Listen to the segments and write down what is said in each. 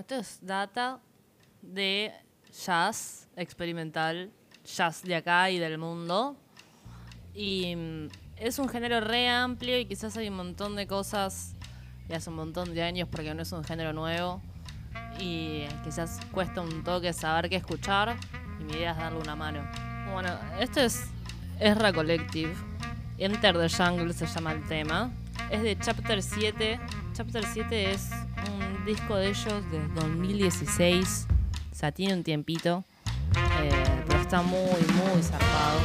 esto es data de jazz experimental, jazz de acá y del mundo. Y mm, es un género re amplio y quizás hay un montón de cosas de hace un montón de años porque no es un género nuevo. Y quizás cuesta un toque saber qué escuchar. Y mi idea es darle una mano. Bueno, esto es Ezra Collective. Enter the Jungle se llama el tema. Es de Chapter 7. Chapter 7 es disco de ellos de 2016. O sea, tiene un tiempito. eh, pero está muy, muy zarpado.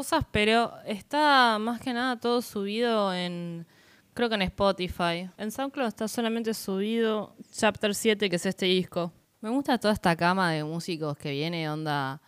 Cosas, pero está más que nada todo subido en, creo que en Spotify. En SoundCloud está solamente subido Chapter 7, que es este disco. Me gusta toda esta cama de músicos que viene, onda,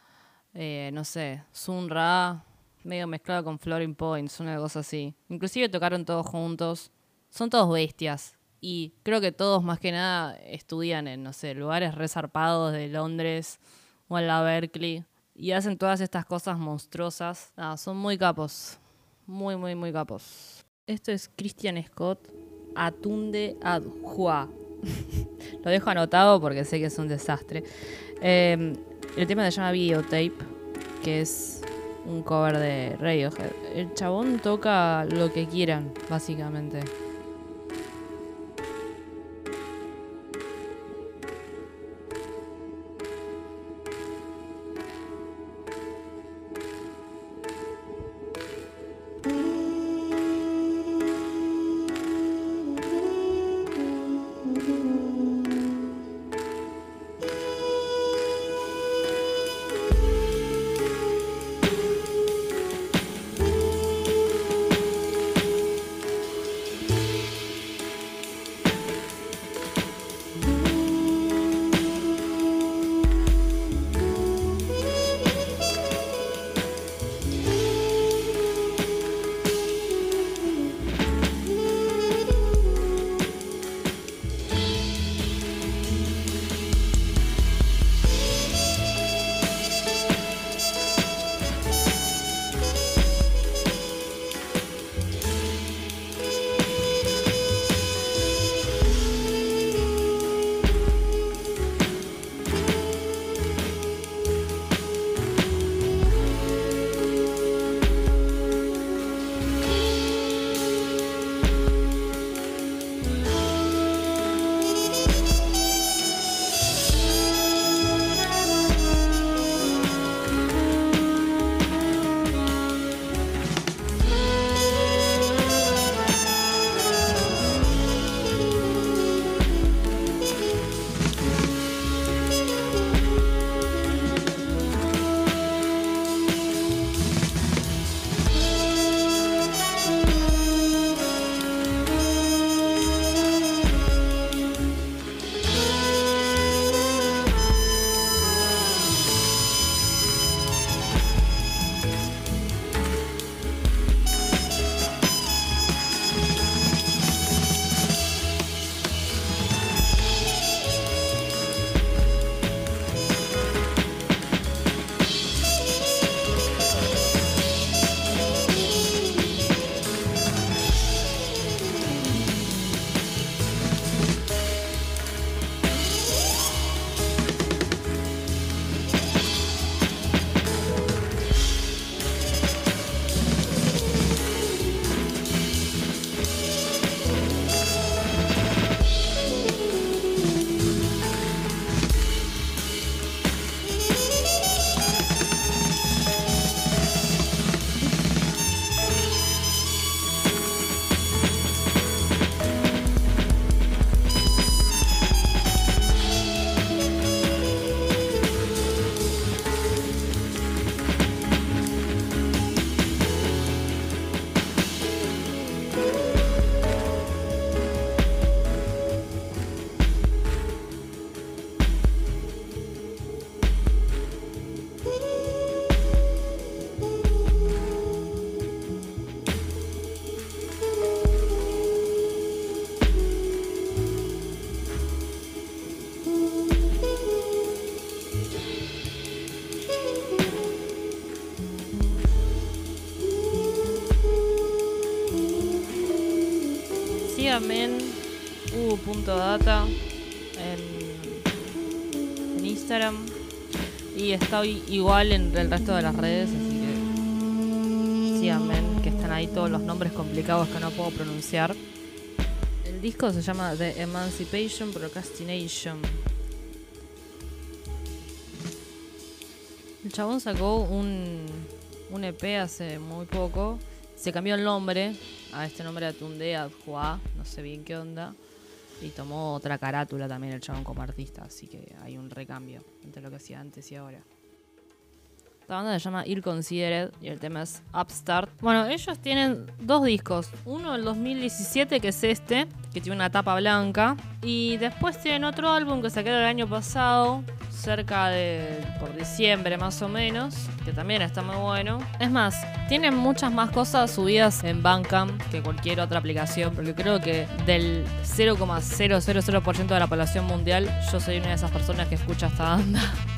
eh, no sé, Sun Ra, medio mezclado con Floating Points, una cosa así. Inclusive tocaron todos juntos. Son todos bestias. Y creo que todos más que nada estudian en, no sé, lugares resarpados de Londres o en la Berkeley. Y hacen todas estas cosas monstruosas. son muy capos. Muy, muy, muy capos. Esto es Christian Scott, Atunde Adjua. Lo dejo anotado porque sé que es un desastre. Em, el tema se llama Videotape, que es un cover de Radiohead. El chabón toca lo que quieran, básicamente. u.data en, en Instagram y estoy igual en el resto de las redes, así que síganme, que están ahí todos los nombres complicados que no puedo pronunciar. El disco se llama The Emancipation Procrastination. El chabón sacó un, un EP hace muy poco. Se cambió el nombre a este nombre de Tunde Adjua, no sé bien qué onda. Y tomó otra carátula también el chabón como artista, así que hay un recambio entre lo que hacía antes y ahora. La banda se llama Ill Considered y el tema es Upstart. Bueno, ellos tienen dos discos. Uno del 2017, que es este, que tiene una tapa blanca. Y después tienen otro álbum que sacaron el año pasado, cerca de por diciembre más o menos, que también está muy bueno. Es más, tienen muchas más cosas subidas en Bandcamp que cualquier otra aplicación, porque creo que del 0,000% de la población mundial, yo soy una de esas personas que escucha esta banda.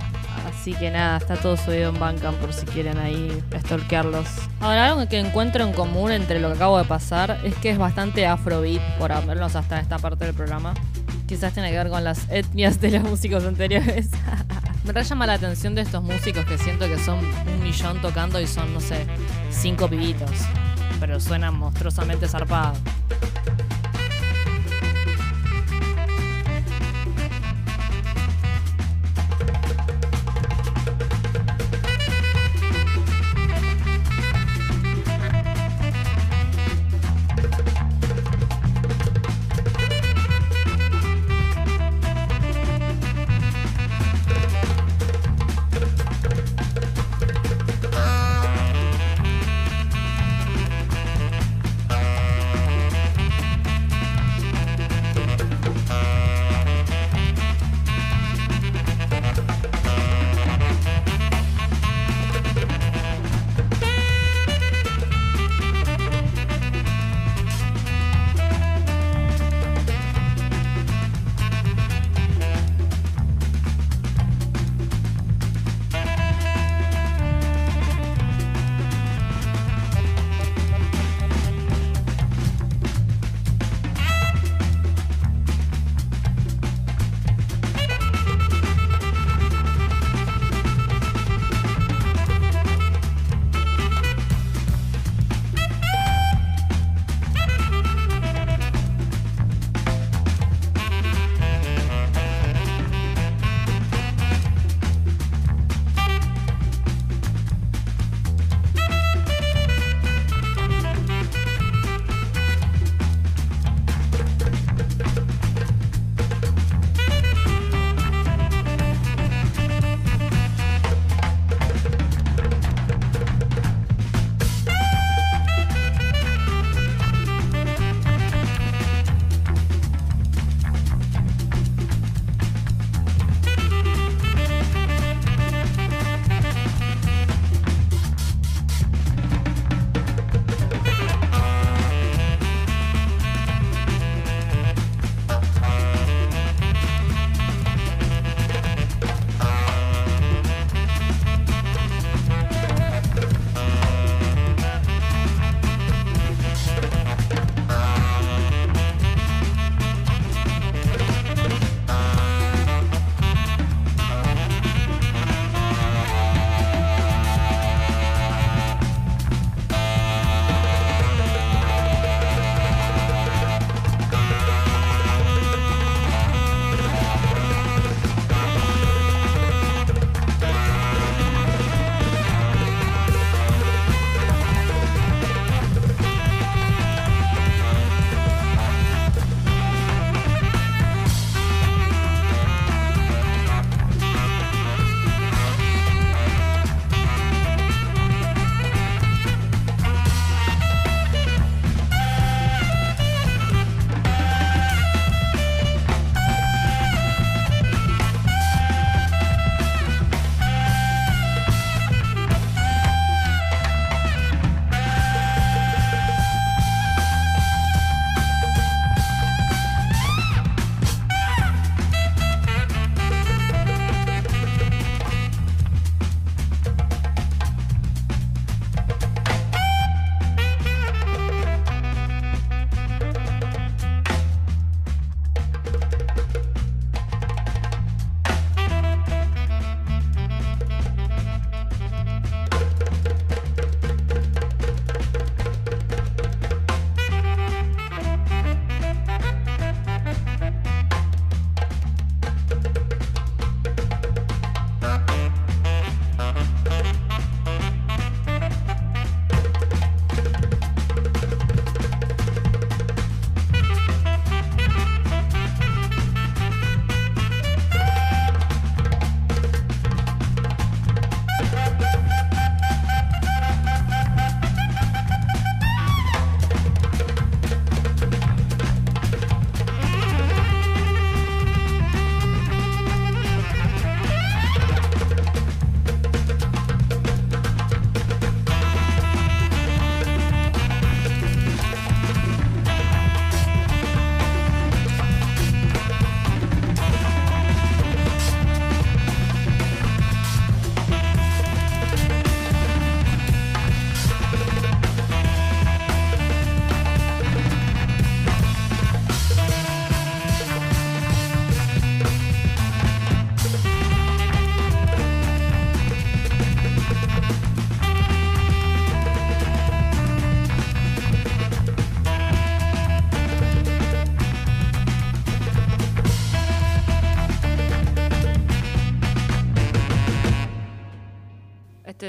Así que nada, está todo subido en Bandcamp por si quieren ahí stalkearlos. Ahora, algo que encuentro en común entre lo que acabo de pasar es que es bastante afrobeat, por verlos hasta esta parte del programa. Quizás tiene que ver con las etnias de los músicos anteriores. Me re llama la atención de estos músicos que siento que son un millón tocando y son, no sé, cinco pibitos. Pero suenan monstruosamente zarpados.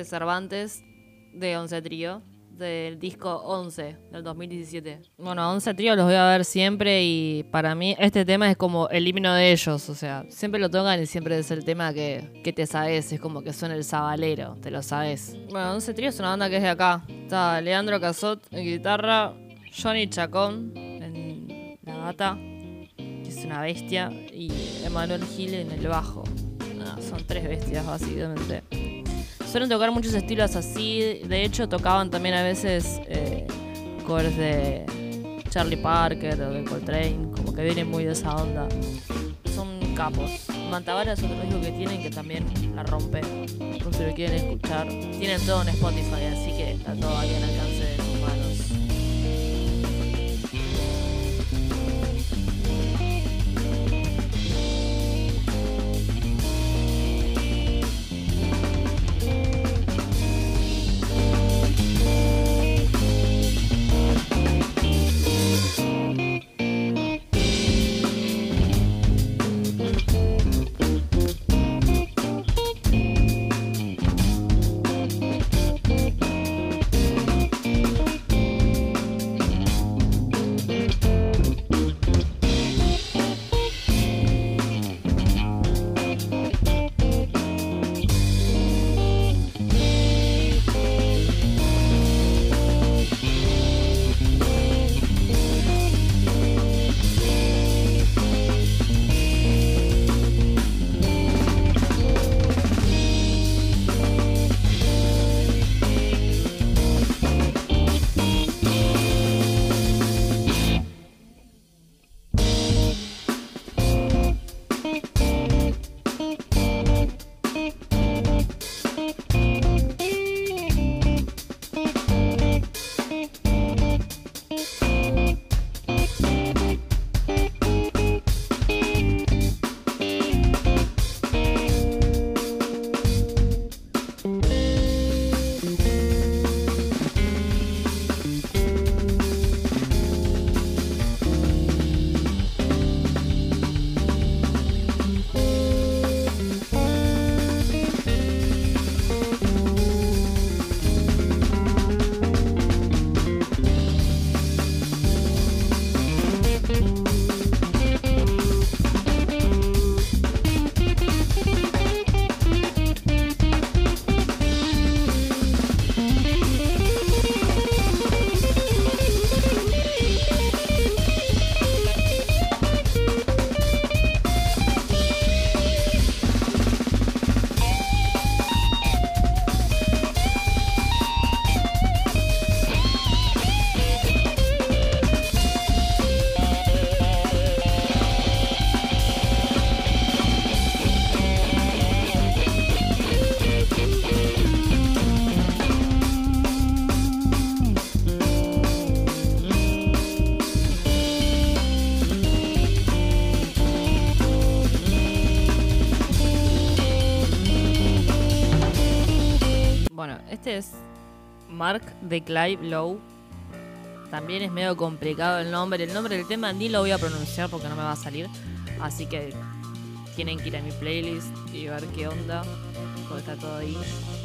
Cervantes de Once Trío, del disco 11 del 2017. Bueno, 11 Trío los voy a ver siempre y para mí este tema es como el himno de ellos, o sea, siempre lo tocan y siempre es el tema que, que te sabes, es como que suena el sabalero, te lo sabes. Bueno, 11 Trío es una banda que es de acá. Está Leandro Casot en guitarra, Johnny Chacón en la gata, que es una bestia, y Emanuel Gil en el bajo. Son tres bestias básicamente. Suelen tocar muchos estilos así. De hecho, tocaban también a veces eh, covers de Charlie Parker o de Coltrane, como que vienen muy de esa onda. Son capos. Mantabara es otro disco que tienen que también la rompe. Por si lo quieren escuchar. Tienen todo en Spotify, así que está todo ahí al alcance Mark de Clive Lowe. También es medio complicado el nombre. El nombre del tema ni lo voy a pronunciar porque no me va a salir. Así que tienen que ir a mi playlist y ver qué onda. Porque está todo ahí.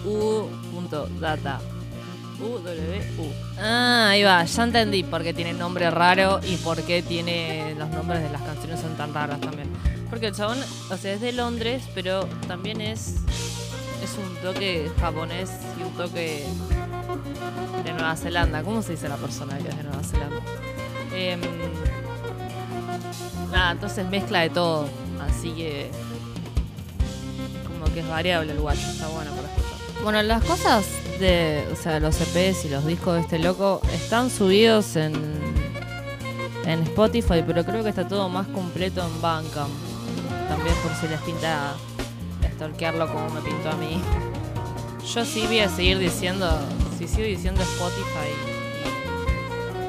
U.data. Ah, ahí va, ya entendí por qué tiene nombre raro y por qué tiene los nombres de las canciones son tan raras también. Porque el chabón, o sea, es de Londres, pero también es es un toque japonés y un toque de Nueva Zelanda. ¿Cómo se dice la persona que es de Nueva Zelanda? Em, nada, entonces mezcla de todo. Así que como que es variable el guacho, está bueno para escuchar. Bueno, las cosas de, o sea, los EPs y los discos de este loco están subidos en en Spotify, pero creo que está todo más completo en Bandcamp. También por si les pinta stalkearlo como me pintó a mí. Yo sí voy a seguir diciendo, si sigo diciendo Spotify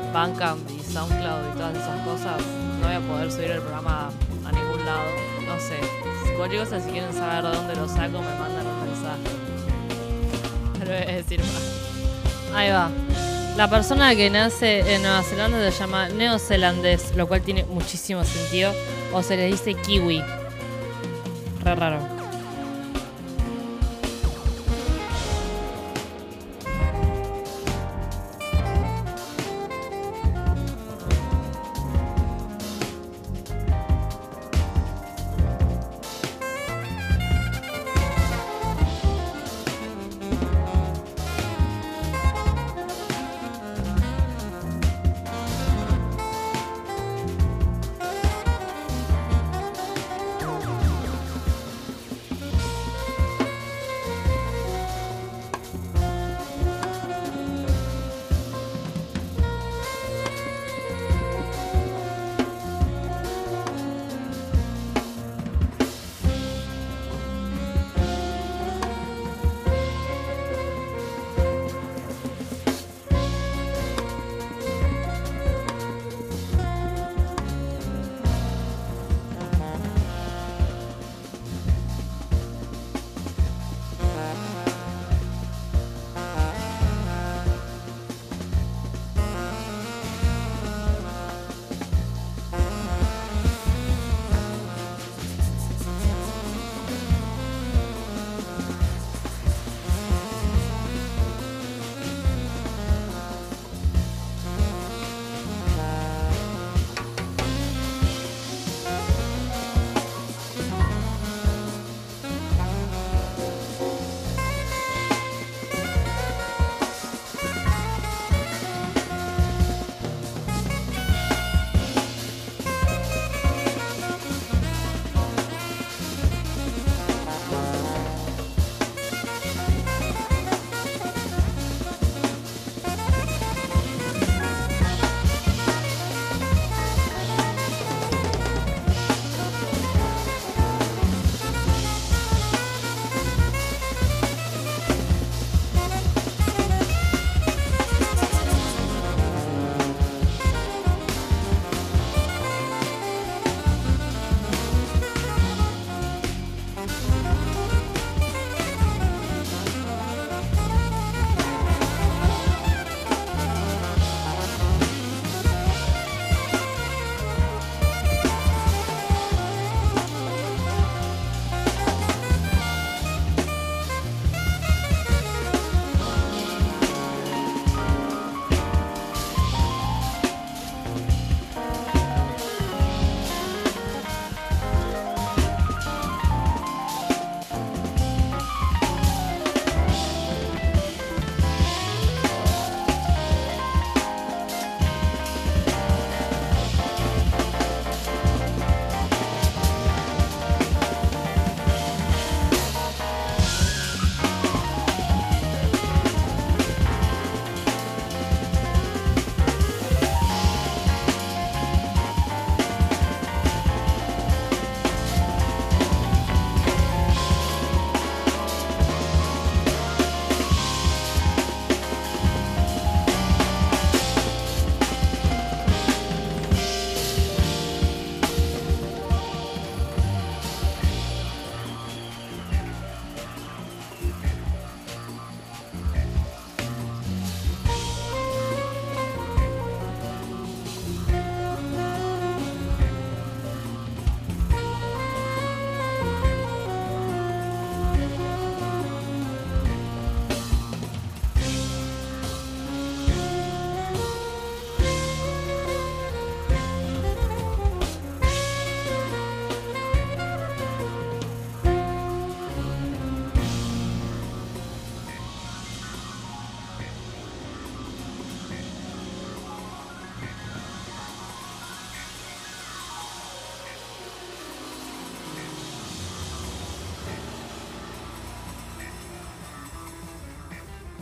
y Bandcamp y SoundCloud y todas esas cosas, no voy a poder subir el programa a ningún lado. No sé. Cualquier cosa, si quieren saber de dónde lo saco, me mandan un mensaje. Voy a decir más. Ahí va. La persona que nace en Nueva Zelanda se llama neozelandés, lo cual tiene muchísimo sentido. O se le dice kiwi. Re raro.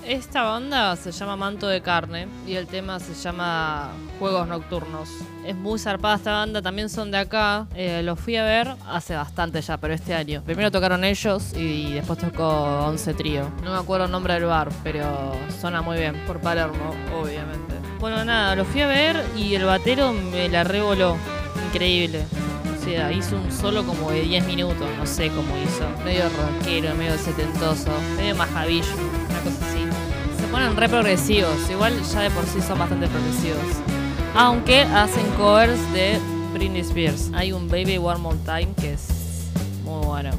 Esta banda se llama Manto de Carne y el tema se llama Juegos Nocturnos. Es muy zarpada esta banda, también son de acá. Eh, los fui a ver hace bastante ya, pero este año. Primero tocaron ellos y después tocó Once Trío. No me acuerdo el nombre del bar, pero suena muy bien. Por Palermo, obviamente. Bueno, nada, los fui a ver y el batero me la revoló. Increíble. O sea, hizo un solo como de 10 minutos, no sé cómo hizo. Medio rockero, medio setentoso, medio majabillo, una cosa así. Ponen re progresivos, igual ya de por sí son bastante progresivos. Aunque hacen covers de Britney Spears. Hay un Baby One More Time que es muy bueno.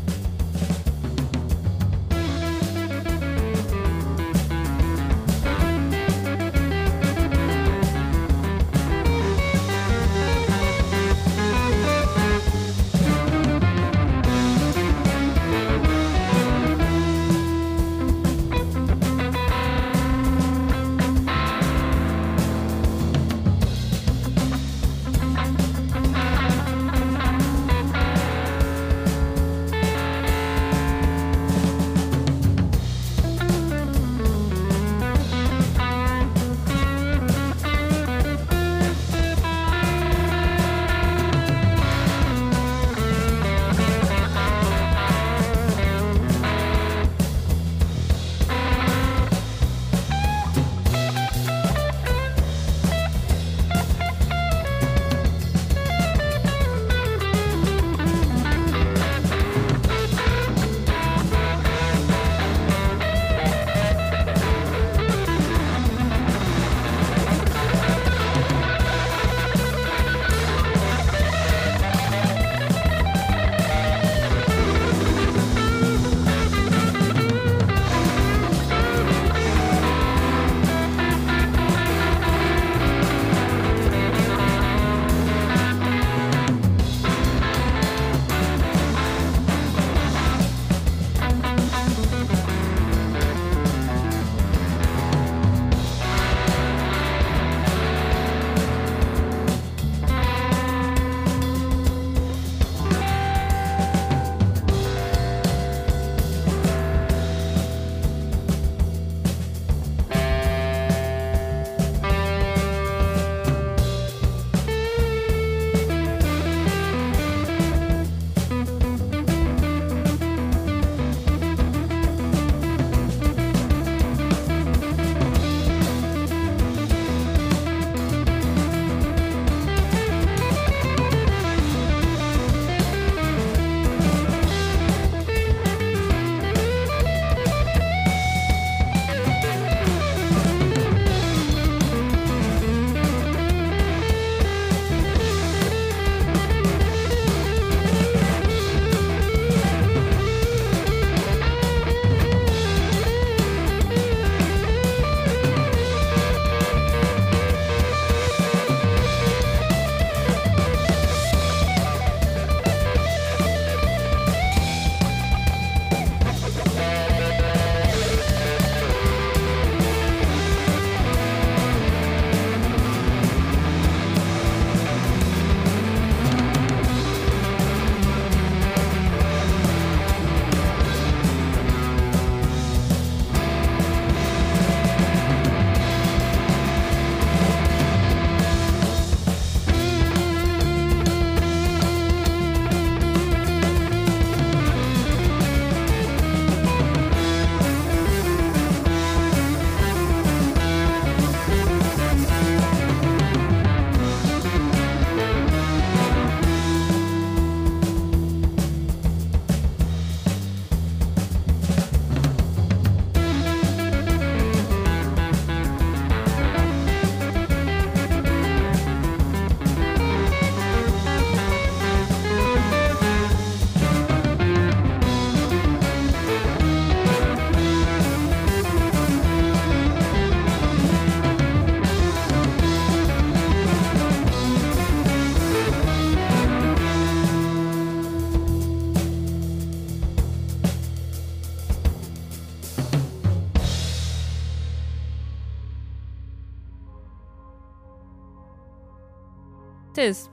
Es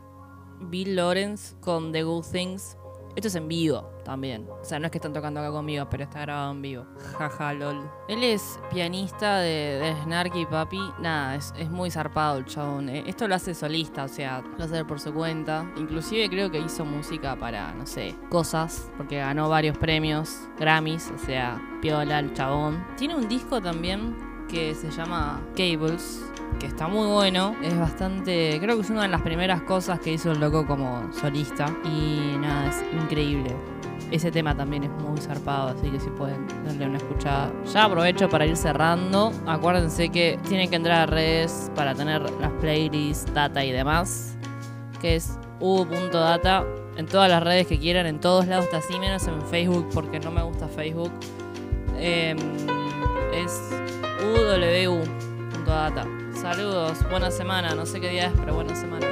Bill Lawrence con The Good Things. Esto es en vivo también. O sea, no es que están tocando acá conmigo, pero está grabado en vivo. Jaja, lol. Él es pianista de, de Snarky Papi. Nada, es, es muy zarpado el chabón. Eh, Esto lo hace solista, o sea, lo hace por su cuenta. Inclusive creo que hizo música para, no sé, cosas, porque ganó varios premios, Grammys, o sea, piola el chabón. Tiene un disco también que se llama Cables, que está muy bueno. Es bastante. Creo que es una de las primeras cosas que hizo el loco como solista. Y nada, es increíble. Ese tema también es muy zarpado, así que si pueden darle una escuchada. Ya aprovecho para ir cerrando. Acuérdense que tienen que entrar a redes para tener las playlists, data y demás. Que es u.data en todas las redes que quieran, en todos lados está así, menos en Facebook, porque no me gusta Facebook. Em, es uw.data. Saludos, buena semana, no sé qué día es, pero buena semana.